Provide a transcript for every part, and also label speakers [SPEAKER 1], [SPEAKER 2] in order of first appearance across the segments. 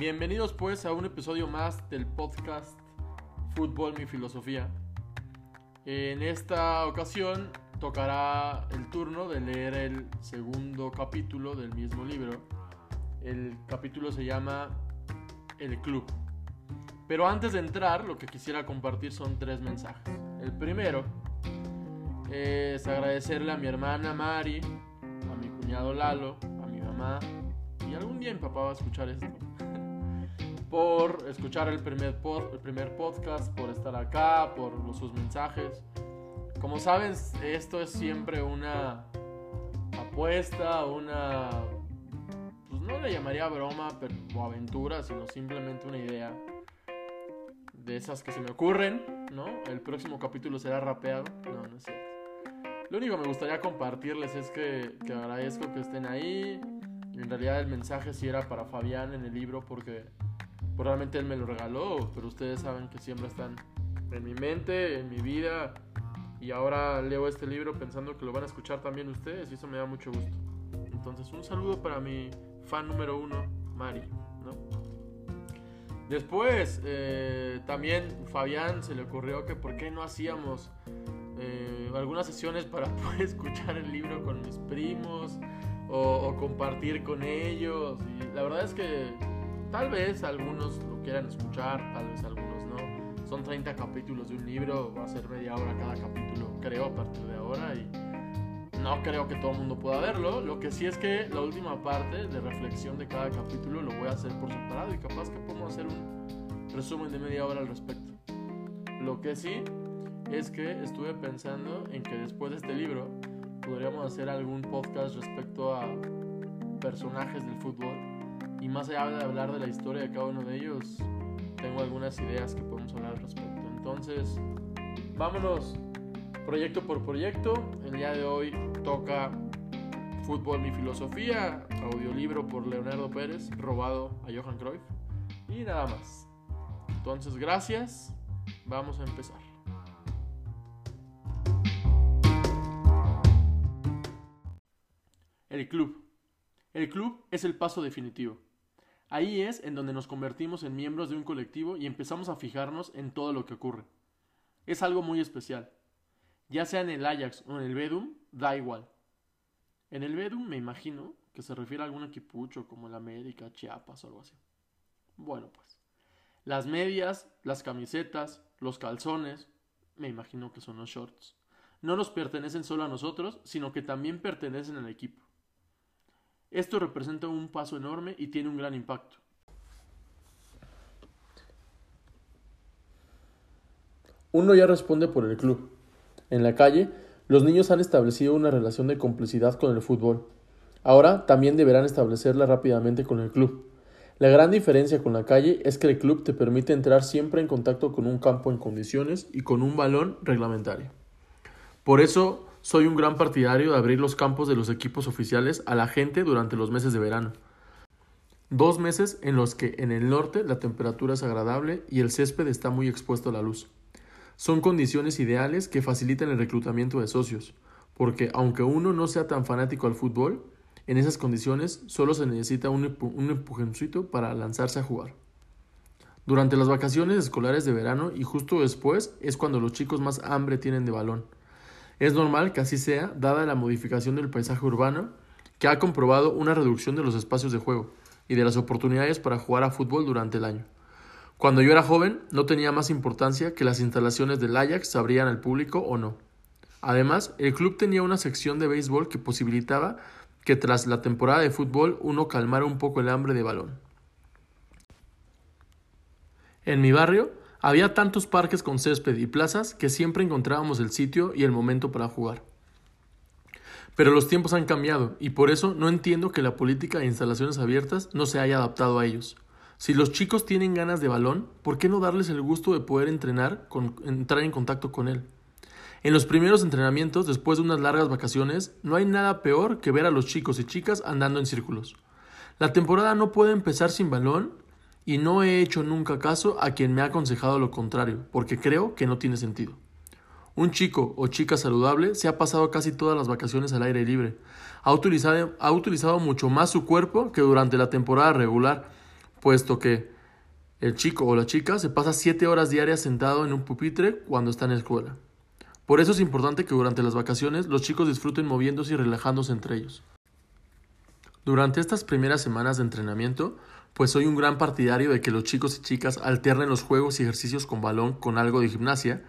[SPEAKER 1] Bienvenidos pues a un episodio más del podcast Fútbol Mi Filosofía. En esta ocasión tocará el turno de leer el segundo capítulo del mismo libro. El capítulo se llama El Club. Pero antes de entrar, lo que quisiera compartir son tres mensajes. El primero es agradecerle a mi hermana Mari, a mi cuñado Lalo, a mi mamá y algún día mi papá va a escuchar esto. Por escuchar el primer, el primer podcast, por estar acá, por sus mensajes. Como saben, esto es siempre una apuesta, una... Pues no le llamaría broma pero, o aventura, sino simplemente una idea de esas que se me ocurren, ¿no? El próximo capítulo será rapeado. No, no es cierto. Lo único que me gustaría compartirles es que, que agradezco que estén ahí. En realidad el mensaje sí era para Fabián en el libro porque realmente él me lo regaló, pero ustedes saben que siempre están en mi mente, en mi vida. Y ahora leo este libro pensando que lo van a escuchar también ustedes y eso me da mucho gusto. Entonces un saludo para mi fan número uno, Mari. Después, eh, también Fabián se le ocurrió que por qué no hacíamos eh, algunas sesiones para poder escuchar el libro con mis primos o, compartir con ellos. Y la verdad es que tal vez algunos lo quieran escuchar, tal vez algunos no. Son 30 capítulos de un libro, va a ser media hora cada capítulo, creo, a partir de ahora. Y no creo que todo el mundo pueda verlo. Lo que sí es que la última parte de reflexión de cada capítulo lo voy a hacer por separado y capaz que podemos hacer un resumen de media hora al respecto. Lo que sí es que estuve pensando en que después de este libro podríamos hacer algún podcast respecto a personajes del fútbol y más allá de hablar de la historia de cada uno de ellos, tengo algunas ideas que podemos hablar al respecto. Entonces, vámonos proyecto por proyecto. El día de hoy toca Fútbol Mi Filosofía, audiolibro por Leonardo Pérez, robado a Johan Cruyff. Y nada más. Entonces, gracias. Vamos a empezar. El club. El club es el paso definitivo. Ahí es en donde nos convertimos en miembros de un colectivo y empezamos a fijarnos en todo lo que ocurre. Es algo muy especial ya sea en el Ajax o en el Bedum, da igual. En el Bedum me imagino que se refiere a algún equipucho como el América, Chiapas o algo así. Bueno, pues. Las medias, las camisetas, los calzones, me imagino que son los shorts, no nos pertenecen solo a nosotros, sino que también pertenecen al equipo. Esto representa un paso enorme y tiene un gran impacto. Uno ya responde por el club, en la calle, los niños han establecido una relación de complicidad con el fútbol. Ahora también deberán establecerla rápidamente con el club. La gran diferencia con la calle es que el club te permite entrar siempre en contacto con un campo en condiciones y con un balón reglamentario. Por eso soy un gran partidario de abrir los campos de los equipos oficiales a la gente durante los meses de verano. Dos meses en los que en el norte la temperatura es agradable y el césped está muy expuesto a la luz. Son condiciones ideales que facilitan el reclutamiento de socios, porque aunque uno no sea tan fanático al fútbol, en esas condiciones solo se necesita un, un para lanzarse a jugar. Durante las vacaciones escolares de verano y justo después es cuando los chicos más hambre tienen de balón. Es normal que así sea, dada la modificación del paisaje urbano, que ha comprobado una reducción de los espacios de juego y de las oportunidades para jugar a fútbol durante el año. Cuando yo era joven, no tenía más importancia que las instalaciones del Ajax se abrían al público o no. Además, el club tenía una sección de béisbol que posibilitaba que tras la temporada de fútbol uno calmara un poco el hambre de balón. En mi barrio había tantos parques con césped y plazas que siempre encontrábamos el sitio y el momento para jugar. Pero los tiempos han cambiado y por eso no entiendo que la política de instalaciones abiertas no se haya adaptado a ellos. Si los chicos tienen ganas de balón, ¿por qué no darles el gusto de poder entrenar, con, entrar en contacto con él? En los primeros entrenamientos, después de unas largas vacaciones, no hay nada peor que ver a los chicos y chicas andando en círculos. La temporada no puede empezar sin balón y no he hecho nunca caso a quien me ha aconsejado lo contrario, porque creo que no tiene sentido. Un chico o chica saludable se ha pasado casi todas las vacaciones al aire libre. Ha utilizado, ha utilizado mucho más su cuerpo que durante la temporada regular puesto que el chico o la chica se pasa 7 horas diarias sentado en un pupitre cuando está en la escuela. Por eso es importante que durante las vacaciones los chicos disfruten moviéndose y relajándose entre ellos. Durante estas primeras semanas de entrenamiento, pues soy un gran partidario de que los chicos y chicas alternen los juegos y ejercicios con balón con algo de gimnasia,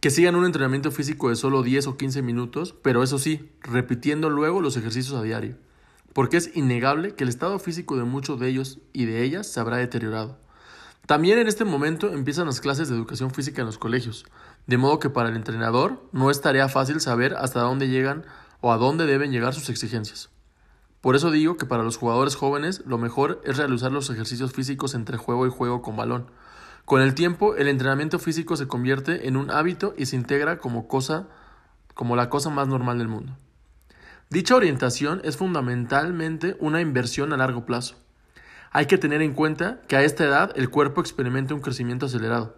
[SPEAKER 1] que sigan un entrenamiento físico de solo 10 o 15 minutos, pero eso sí, repitiendo luego los ejercicios a diario, porque es innegable que el estado físico de muchos de ellos y de ellas se habrá deteriorado. También en este momento empiezan las clases de educación física en los colegios, de modo que para el entrenador no es tarea fácil saber hasta dónde llegan o a dónde deben llegar sus exigencias. Por eso digo que para los jugadores jóvenes lo mejor es realizar los ejercicios físicos entre juego y juego con balón. Con el tiempo, el entrenamiento físico se convierte en un hábito y se integra como cosa como la cosa más normal del mundo. Dicha orientación es fundamentalmente una inversión a largo plazo. Hay que tener en cuenta que a esta edad el cuerpo experimenta un crecimiento acelerado.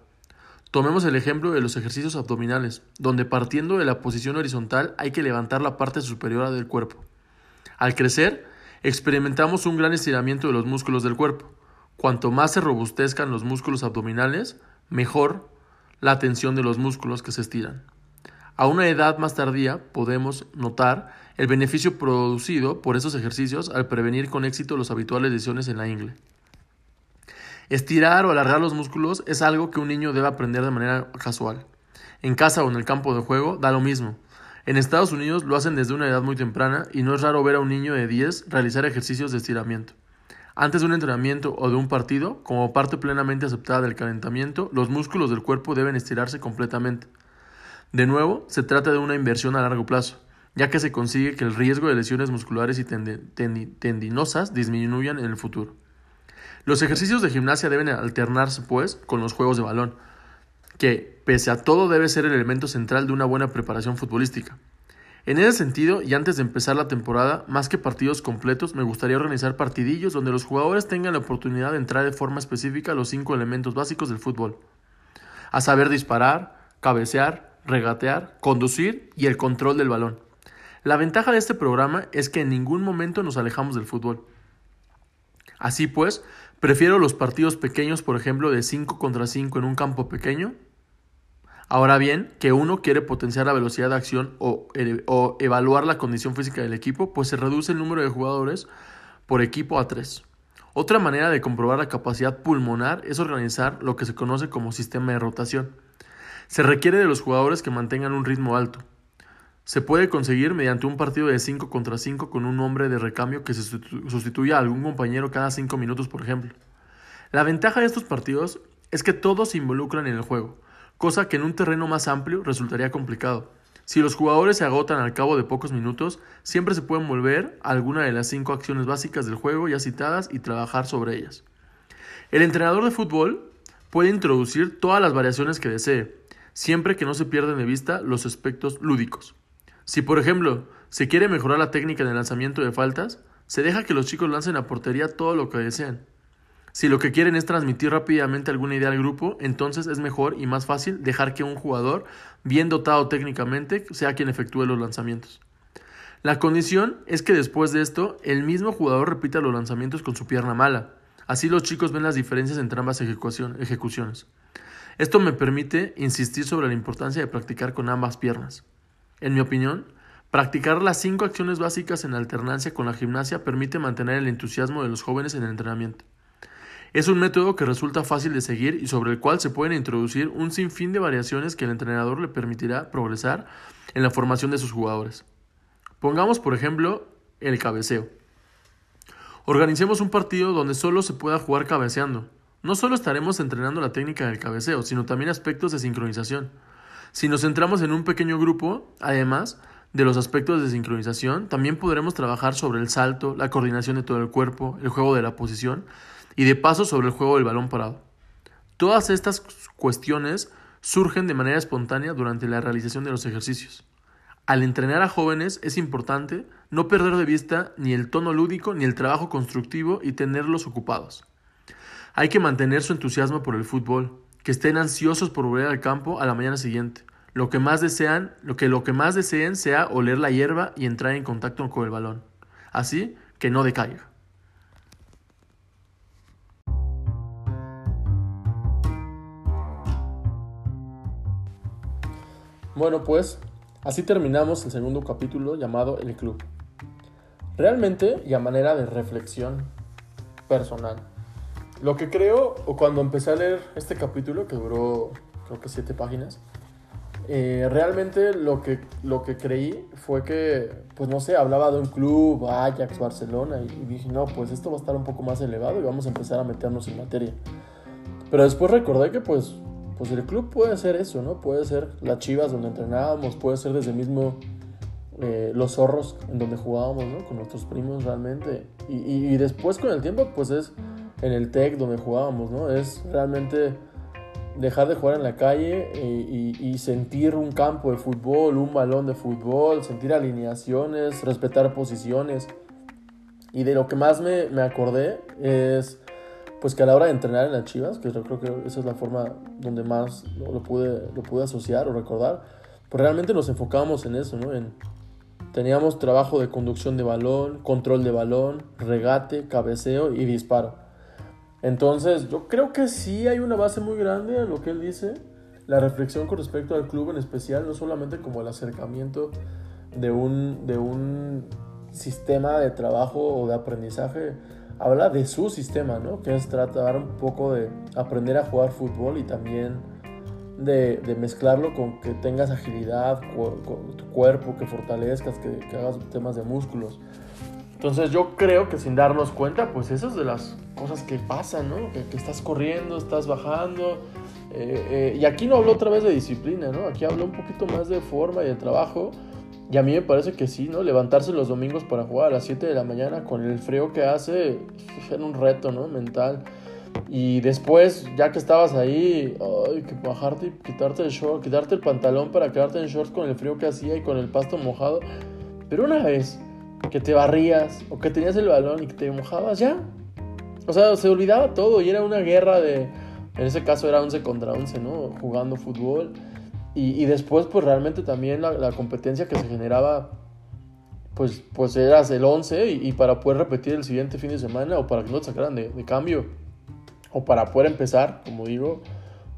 [SPEAKER 1] Tomemos el ejemplo de los ejercicios abdominales, donde partiendo de la posición horizontal hay que levantar la parte superior del cuerpo. Al crecer, experimentamos un gran estiramiento de los músculos del cuerpo. Cuanto más se robustezcan los músculos abdominales, mejor la tensión de los músculos que se estiran. A una edad más tardía podemos notar el beneficio producido por esos ejercicios al prevenir con éxito las habituales lesiones en la ingle. Estirar o alargar los músculos es algo que un niño debe aprender de manera casual. En casa o en el campo de juego da lo mismo. En Estados Unidos lo hacen desde una edad muy temprana y no es raro ver a un niño de 10 realizar ejercicios de estiramiento. Antes de un entrenamiento o de un partido, como parte plenamente aceptada del calentamiento, los músculos del cuerpo deben estirarse completamente. De nuevo, se trata de una inversión a largo plazo, ya que se consigue que el riesgo de lesiones musculares y tendinosas disminuyan en el futuro. Los ejercicios de gimnasia deben alternarse, pues, con los juegos de balón, que, pese a todo, debe ser el elemento central de una buena preparación futbolística. En ese sentido, y antes de empezar la temporada, más que partidos completos, me gustaría organizar partidillos donde los jugadores tengan la oportunidad de entrar de forma específica a los cinco elementos básicos del fútbol. A saber disparar, cabecear, regatear, conducir y el control del balón. La ventaja de este programa es que en ningún momento nos alejamos del fútbol. Así pues, prefiero los partidos pequeños, por ejemplo, de 5 contra 5 en un campo pequeño, Ahora bien, que uno quiere potenciar la velocidad de acción o, o, evaluar la condición física del equipo, pues se reduce el número de jugadores por equipo a tres. Otra manera de comprobar la capacidad pulmonar es organizar lo que se conoce como sistema de rotación. Se requiere de los jugadores que mantengan un ritmo alto. Se puede conseguir mediante un partido de 5 contra 5 con un hombre de recambio que se sustituya a algún compañero cada 5 minutos, por ejemplo. La ventaja de estos partidos es que todos se involucran en el juego cosa que en un terreno más amplio resultaría complicado. Si los jugadores se agotan al cabo de pocos minutos, siempre se pueden volver a alguna de las cinco acciones básicas del juego ya citadas y trabajar sobre ellas. El entrenador de fútbol puede introducir todas las variaciones que desee, siempre que no se pierdan de vista los aspectos lúdicos. Si, por ejemplo, se quiere mejorar la técnica de lanzamiento de faltas, se deja que los chicos lancen a portería todo lo que desean. Si lo que quieren es transmitir rápidamente alguna idea al grupo, entonces es mejor y más fácil dejar que un jugador, bien dotado técnicamente, sea quien efectúe los lanzamientos. La condición es que después de esto, el mismo jugador repita los lanzamientos con su pierna mala. Así los chicos ven las diferencias entre ambas ejecuciones. Esto me permite insistir sobre la importancia de practicar con ambas piernas. En mi opinión, practicar las cinco acciones básicas en alternancia con la gimnasia permite mantener el entusiasmo de los jóvenes en el entrenamiento. Es un método que resulta fácil de seguir y sobre el cual se pueden introducir un sinfín de variaciones que el entrenador le permitirá progresar en la formación de sus jugadores. Pongamos, por ejemplo, el cabeceo. Organicemos un partido donde solo se pueda jugar cabeceando. No solo estaremos entrenando la técnica del cabeceo, sino también aspectos de sincronización. Si nos centramos en un pequeño grupo, además de los aspectos de sincronización, también podremos trabajar sobre el salto, la coordinación de todo el cuerpo, el juego de la posición y de paso sobre el juego del balón parado. Todas estas cuestiones surgen de manera espontánea durante la realización de los ejercicios. Al entrenar a jóvenes es importante no perder de vista ni el tono lúdico ni el trabajo constructivo y tenerlos ocupados. Hay que mantener su entusiasmo por el fútbol, que estén ansiosos por volver al campo a la mañana siguiente. Lo que más desean, lo que lo que más deseen sea oler la hierba y entrar en contacto con el balón. Así que no decaiga. Bueno, pues así terminamos el segundo capítulo llamado El Club. Realmente y a manera de reflexión personal. Lo que creo, o cuando empecé a leer este capítulo, que duró creo que siete páginas, eh, realmente lo que, lo que creí fue que, pues no sé, hablaba de un club, Ajax, Barcelona, y, y dije, no, pues esto va a estar un poco más elevado y vamos a empezar a meternos en materia. Pero después recordé que pues, pues el club puede ser eso, ¿no? Puede ser las chivas donde entrenábamos, puede ser desde mismo eh, los zorros en donde jugábamos, ¿no? Con nuestros primos realmente. Y, y, y, después con el tiempo, pues es en el TEC donde jugábamos, ¿no? Es realmente dejar de jugar en la calle y, y, sentir un campo de fútbol, un balón de fútbol, sentir alineaciones, respetar posiciones. Y de lo que más me, me acordé es pues que a la hora de entrenar en las Chivas, que yo creo que esa es la forma donde más lo, lo pude, lo pude asociar o recordar, pues realmente nos enfocábamos en eso, ¿no? En, teníamos trabajo de conducción de balón, control de balón, regate, cabeceo y disparo. Entonces, yo creo que sí hay una base muy grande a lo que él dice. La reflexión con respecto al club en especial, no solamente como el acercamiento de un, de un sistema de trabajo o de aprendizaje, habla de su sistema, ¿no? Que es tratar un poco de aprender a jugar fútbol y también de, de mezclarlo con que tengas agilidad, con tu cuerpo, que fortalezcas, que, que, hagas temas de músculos. Entonces yo creo que sin darnos cuenta, pues eso es de las cosas que pasan, ¿no? Que, que estás corriendo, estás bajando. Eh, eh, y aquí no hablo otra vez de disciplina, ¿no? Aquí hablo un poquito más de forma y de trabajo. Y a mí me parece que sí, ¿no? Levantarse los domingos para jugar a las 7 de la mañana con el frío que hace, era un reto, ¿no? Mental. Y después, ya que estabas ahí, ay, que bajarte y quitarte el short, quitarte el pantalón para quedarte en shorts con el frío que hacía y con el pasto mojado. Pero una vez que te barrías o que tenías el balón y que te mojabas, ya. O sea, se olvidaba todo y era una guerra de, en ese caso era 11 contra 11, ¿no? Jugando fútbol. Y, y después, pues realmente también la, la, competencia que se generaba, pues, pues eras el 11 y, para poder repetir el siguiente fin de semana o para que no te sacaran de, de, cambio o para poder empezar, como digo,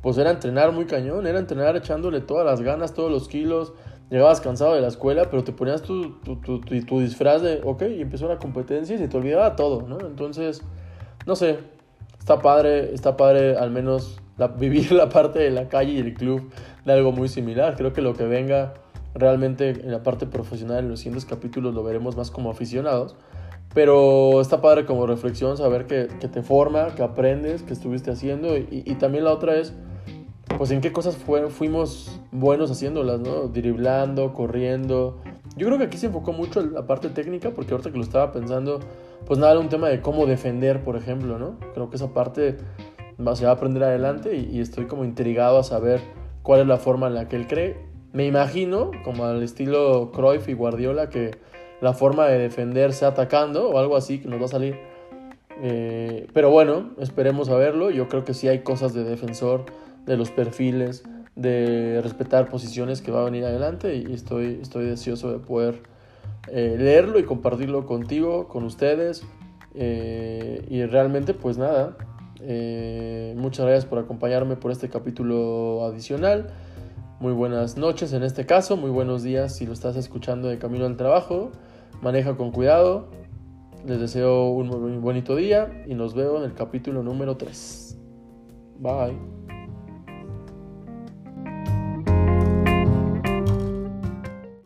[SPEAKER 1] pues era entrenar muy cañón, era entrenar echándole todas las ganas, todos los kilos. Llegabas cansado de la escuela, pero te ponías tu, tu, tu, tu, disfraz de, ok, y empezó la competencia y se te olvidaba todo, ¿no? Entonces, no sé, está padre, está padre al menos la, vivir la parte de la calle y el club de algo muy similar. Creo que lo que venga realmente en la parte profesional en los siguientes capítulos lo veremos más como aficionados. Pero está padre como reflexión saber que, que te forma, que aprendes, que estuviste haciendo. Y, y, también la otra es, pues en qué cosas fuimos buenos haciéndolas, ¿no? Driblando, corriendo. Yo creo que aquí se enfocó mucho la parte técnica, porque ahorita que lo estaba pensando, pues nada, era un tema de cómo defender, por ejemplo, ¿no? Creo que esa parte se va a aprender adelante y, y estoy como intrigado a saber cuál es la forma en la que él cree. Me imagino, como al estilo Cruyff y Guardiola, que la forma de defenderse atacando o algo así que nos va a salir. Eh, pero bueno, esperemos a verlo. Yo creo que sí hay cosas de defensor, de los perfiles, de respetar posiciones que va a venir adelante y estoy, estoy deseoso de poder eh, leerlo y compartirlo contigo, con ustedes. Eh, y realmente pues nada, eh, muchas gracias por acompañarme por este capítulo adicional. Muy buenas noches en este caso, muy buenos días si lo estás escuchando de camino al trabajo. Maneja con cuidado. Les deseo un muy bonito día y nos veo en el capítulo número 3. Bye.